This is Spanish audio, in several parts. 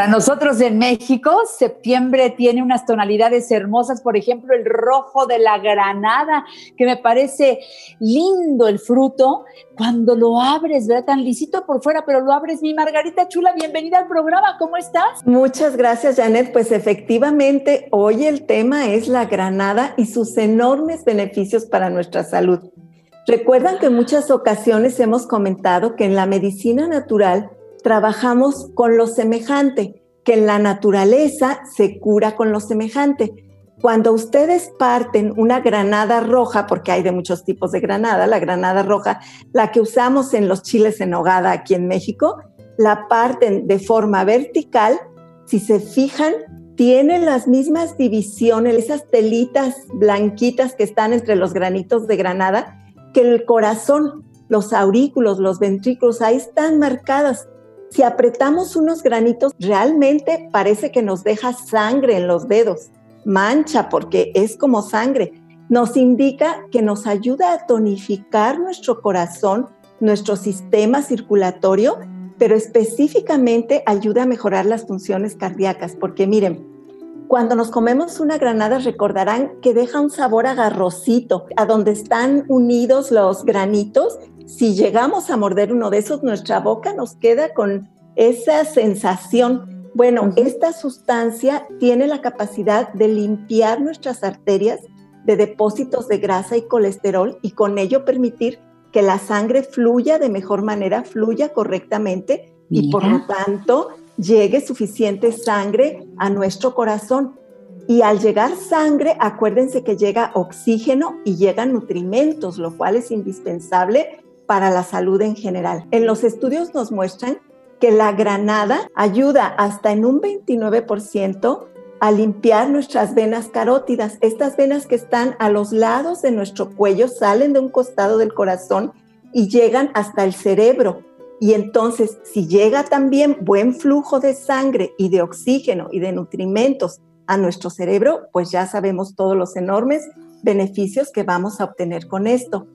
Para nosotros en México, septiembre tiene unas tonalidades hermosas, por ejemplo, el rojo de la granada, que me parece lindo el fruto. Cuando lo abres, ¿verdad? Tan lisito por fuera, pero lo abres, mi Margarita Chula, bienvenida al programa, ¿cómo estás? Muchas gracias, Janet. Pues efectivamente, hoy el tema es la granada y sus enormes beneficios para nuestra salud. Recuerdan que en muchas ocasiones hemos comentado que en la medicina natural trabajamos con lo semejante, que en la naturaleza se cura con lo semejante. Cuando ustedes parten una granada roja, porque hay de muchos tipos de granada, la granada roja, la que usamos en los chiles en hogada aquí en México, la parten de forma vertical, si se fijan, tiene las mismas divisiones, esas telitas blanquitas que están entre los granitos de granada, que el corazón, los aurículos, los ventrículos, ahí están marcadas. Si apretamos unos granitos, realmente parece que nos deja sangre en los dedos, mancha porque es como sangre. Nos indica que nos ayuda a tonificar nuestro corazón, nuestro sistema circulatorio, pero específicamente ayuda a mejorar las funciones cardíacas, porque miren, cuando nos comemos una granada recordarán que deja un sabor agarrosito. A donde están unidos los granitos, si llegamos a morder uno de esos, nuestra boca nos queda con esa sensación. Bueno, esta sustancia tiene la capacidad de limpiar nuestras arterias de depósitos de grasa y colesterol y con ello permitir que la sangre fluya de mejor manera, fluya correctamente y por lo tanto llegue suficiente sangre a nuestro corazón. Y al llegar sangre, acuérdense que llega oxígeno y llegan nutrimentos, lo cual es indispensable para la salud en general. En los estudios nos muestran que la granada ayuda hasta en un 29% a limpiar nuestras venas carótidas. Estas venas que están a los lados de nuestro cuello salen de un costado del corazón y llegan hasta el cerebro. Y entonces, si llega también buen flujo de sangre y de oxígeno y de nutrimentos a nuestro cerebro, pues ya sabemos todos los enormes beneficios que vamos a obtener con esto.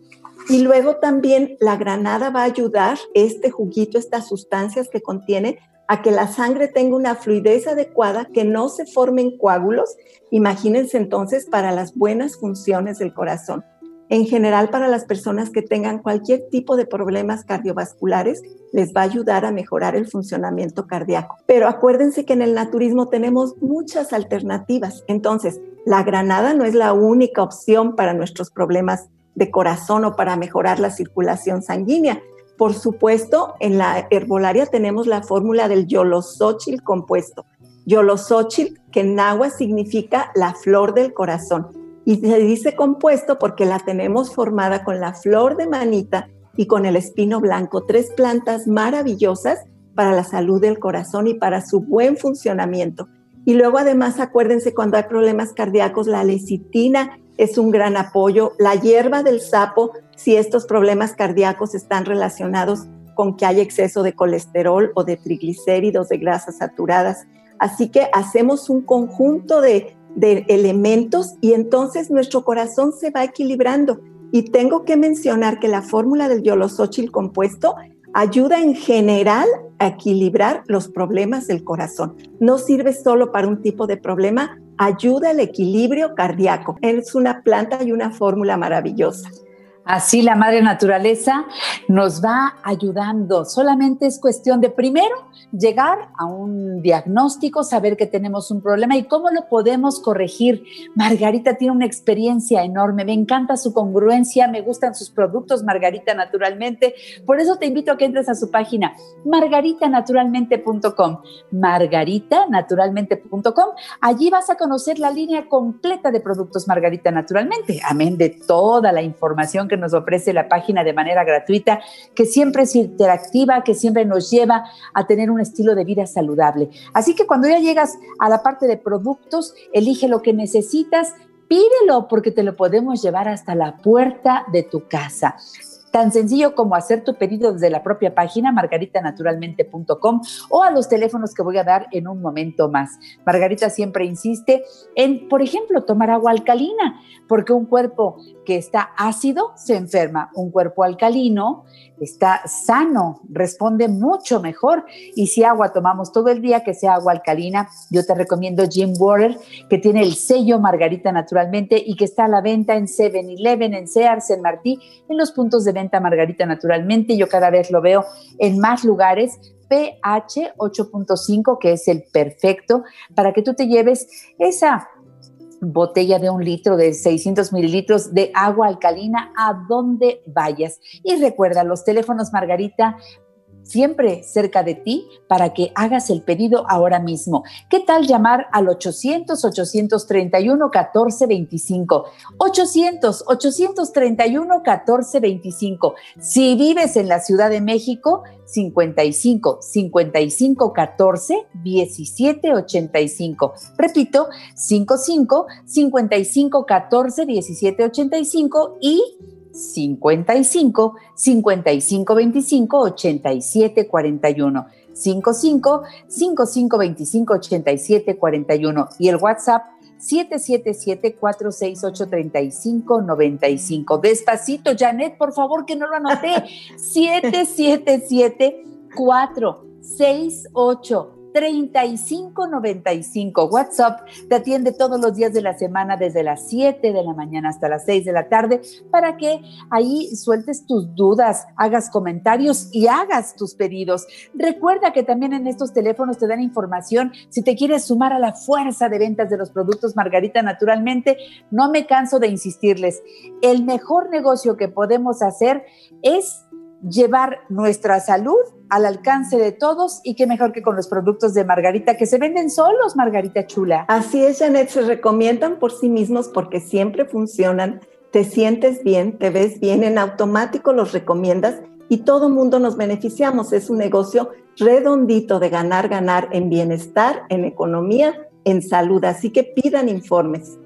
Y luego también la granada va a ayudar, este juguito, estas sustancias que contiene, a que la sangre tenga una fluidez adecuada, que no se formen coágulos. Imagínense entonces para las buenas funciones del corazón en general para las personas que tengan cualquier tipo de problemas cardiovasculares, les va a ayudar a mejorar el funcionamiento cardíaco. Pero acuérdense que en el naturismo tenemos muchas alternativas. Entonces, la granada no es la única opción para nuestros problemas de corazón o para mejorar la circulación sanguínea. Por supuesto, en la herbolaria tenemos la fórmula del yolosóchil compuesto. Yolosóchil, que en agua significa la flor del corazón y se dice compuesto porque la tenemos formada con la flor de manita y con el espino blanco, tres plantas maravillosas para la salud del corazón y para su buen funcionamiento. Y luego además acuérdense cuando hay problemas cardíacos, la lecitina es un gran apoyo, la hierba del sapo, si estos problemas cardíacos están relacionados con que hay exceso de colesterol o de triglicéridos, de grasas saturadas. Así que hacemos un conjunto de elementos y entonces nuestro corazón se va equilibrando. Y tengo que mencionar que la fórmula del yolosóchil compuesto ayuda en general a equilibrar los problemas del corazón. No sirve solo para un tipo de problema, ayuda al equilibrio cardíaco. Es una planta y una fórmula maravillosa. Así la madre naturaleza nos va ayudando. Solamente es cuestión de primero llegar a un diagnóstico, saber que tenemos un problema y cómo lo podemos corregir. Margarita tiene una experiencia enorme. Me encanta su congruencia, me gustan sus productos, Margarita Naturalmente. Por eso te invito a que entres a su página, margaritanaturalmente.com. Margaritanaturalmente.com. Allí vas a conocer la línea completa de productos Margarita Naturalmente, amén de toda la información que nos ofrece la página de manera gratuita, que siempre es interactiva, que siempre nos lleva a tener un estilo de vida saludable. Así que cuando ya llegas a la parte de productos, elige lo que necesitas, pídelo porque te lo podemos llevar hasta la puerta de tu casa tan sencillo como hacer tu pedido desde la propia página margaritanaturalmente.com o a los teléfonos que voy a dar en un momento más. Margarita siempre insiste en, por ejemplo, tomar agua alcalina, porque un cuerpo que está ácido se enferma, un cuerpo alcalino está sano, responde mucho mejor. Y si agua tomamos todo el día, que sea agua alcalina, yo te recomiendo Jim Water, que tiene el sello Margarita naturalmente y que está a la venta en 7-Eleven, en Sears, en Martí, en los puntos de venta Margarita naturalmente. Yo cada vez lo veo en más lugares. pH 8.5, que es el perfecto, para que tú te lleves esa botella de un litro, de 600 mililitros de agua alcalina a donde vayas. Y recuerda, los teléfonos Margarita siempre cerca de ti para que hagas el pedido ahora mismo. ¿Qué tal llamar al 800-831-1425? 800-831-1425. Si vives en la Ciudad de México, 55 55 14 17 85. Repito, 55 55 14 17 85 y 55 55 25 87 41. 55 55 25 87 41 y el WhatsApp 777-468-3595. Despacito, Janet, por favor, que no lo anoté. 777-468 3595. WhatsApp te atiende todos los días de la semana desde las 7 de la mañana hasta las 6 de la tarde para que ahí sueltes tus dudas, hagas comentarios y hagas tus pedidos. Recuerda que también en estos teléfonos te dan información si te quieres sumar a la fuerza de ventas de los productos Margarita naturalmente. No me canso de insistirles. El mejor negocio que podemos hacer es llevar nuestra salud al alcance de todos y qué mejor que con los productos de Margarita que se venden solos, Margarita Chula. Así es, Janet, se recomiendan por sí mismos porque siempre funcionan, te sientes bien, te ves bien, en automático los recomiendas y todo mundo nos beneficiamos. Es un negocio redondito de ganar, ganar en bienestar, en economía, en salud. Así que pidan informes.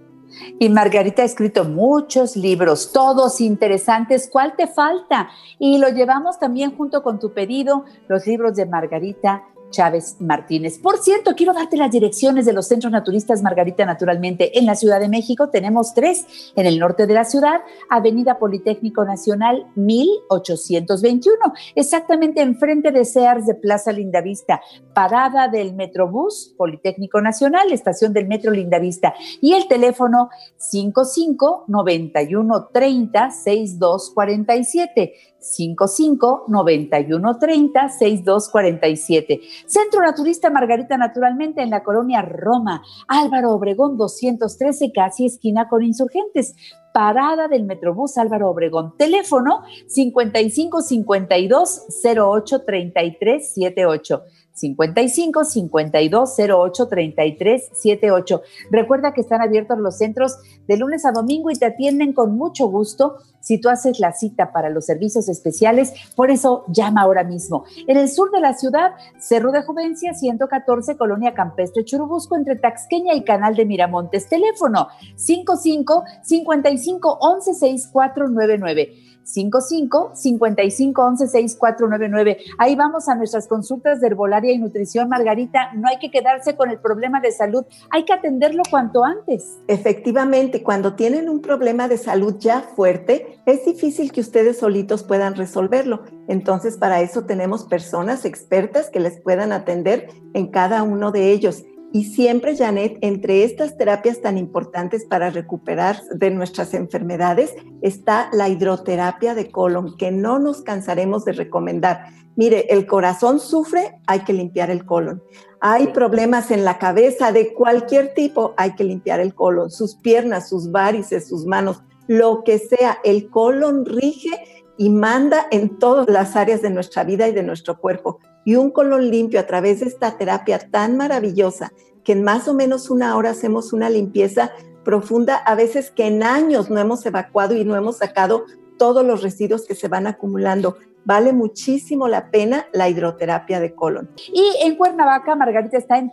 Y Margarita ha escrito muchos libros, todos interesantes. ¿Cuál te falta? Y lo llevamos también junto con tu pedido, los libros de Margarita Chávez Martínez. Por cierto, quiero darte las direcciones de los centros naturistas Margarita Naturalmente. En la Ciudad de México tenemos tres. En el norte de la ciudad, Avenida Politécnico Nacional 1821, exactamente enfrente de Sears de Plaza Lindavista, parada del Metrobús Politécnico Nacional, estación del Metro Lindavista. Y el teléfono 55 91 30 6247. 55 91 30 6247. Centro Naturista Margarita Naturalmente en la colonia Roma, Álvaro Obregón 213, casi esquina con insurgentes. Parada del Metrobús Álvaro Obregón. Teléfono 55 52 08 33 78. 55 52 08 33 78. Recuerda que están abiertos los centros de lunes a domingo y te atienden con mucho gusto si tú haces la cita para los servicios especiales. Por eso llama ahora mismo. En el sur de la ciudad, Cerro de Juvencia 114, Colonia Campestre Churubusco, entre Taxqueña y Canal de Miramontes. Teléfono 55 55 11 6499. 55 55 11 6499. Ahí vamos a nuestras consultas de herbolaria y nutrición, Margarita. No hay que quedarse con el problema de salud, hay que atenderlo cuanto antes. Efectivamente, cuando tienen un problema de salud ya fuerte, es difícil que ustedes solitos puedan resolverlo. Entonces, para eso tenemos personas expertas que les puedan atender en cada uno de ellos. Y siempre, Janet, entre estas terapias tan importantes para recuperar de nuestras enfermedades está la hidroterapia de colon, que no nos cansaremos de recomendar. Mire, el corazón sufre, hay que limpiar el colon. Hay problemas en la cabeza de cualquier tipo, hay que limpiar el colon. Sus piernas, sus varices, sus manos, lo que sea, el colon rige y manda en todas las áreas de nuestra vida y de nuestro cuerpo. Y un colon limpio a través de esta terapia tan maravillosa, que en más o menos una hora hacemos una limpieza profunda, a veces que en años no hemos evacuado y no hemos sacado todos los residuos que se van acumulando. Vale muchísimo la pena la hidroterapia de colon. Y en Cuernavaca, Margarita está en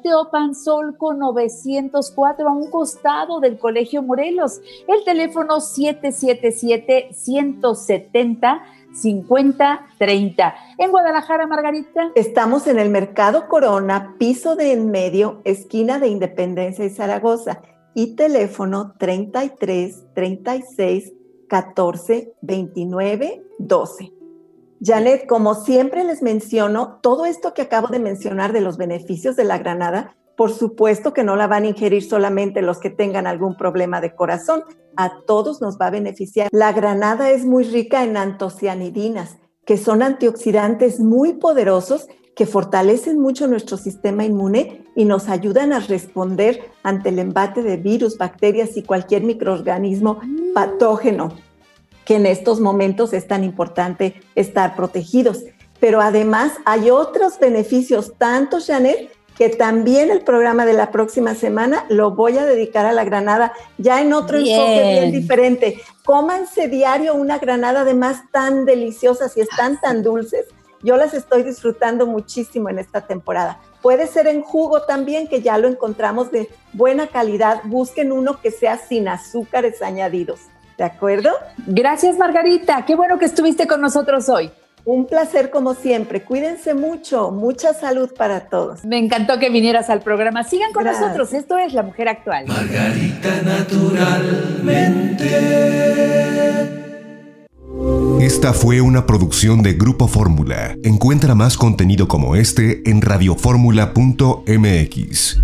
con 904 a un costado del Colegio Morelos. El teléfono 777 170 5030. En Guadalajara, Margarita. Estamos en el Mercado Corona, piso de en medio, esquina de Independencia y Zaragoza, y teléfono 33 36 14 29 12. Janet, como siempre les menciono, todo esto que acabo de mencionar de los beneficios de la granada, por supuesto que no la van a ingerir solamente los que tengan algún problema de corazón, a todos nos va a beneficiar. La granada es muy rica en antocianidinas, que son antioxidantes muy poderosos que fortalecen mucho nuestro sistema inmune y nos ayudan a responder ante el embate de virus, bacterias y cualquier microorganismo patógeno que en estos momentos es tan importante estar protegidos. Pero además hay otros beneficios, tanto Janet, que también el programa de la próxima semana lo voy a dedicar a la granada, ya en otro enfoque bien diferente. Cómanse diario una granada además tan deliciosas y están tan dulces. Yo las estoy disfrutando muchísimo en esta temporada. Puede ser en jugo también, que ya lo encontramos de buena calidad. Busquen uno que sea sin azúcares añadidos. ¿De acuerdo? Gracias, Margarita. Qué bueno que estuviste con nosotros hoy. Un placer como siempre. Cuídense mucho. Mucha salud para todos. Me encantó que vinieras al programa. Sigan con nosotros. Esto es La Mujer Actual. Margarita naturalmente. Esta fue una producción de Grupo Fórmula. Encuentra más contenido como este en radioformula.mx.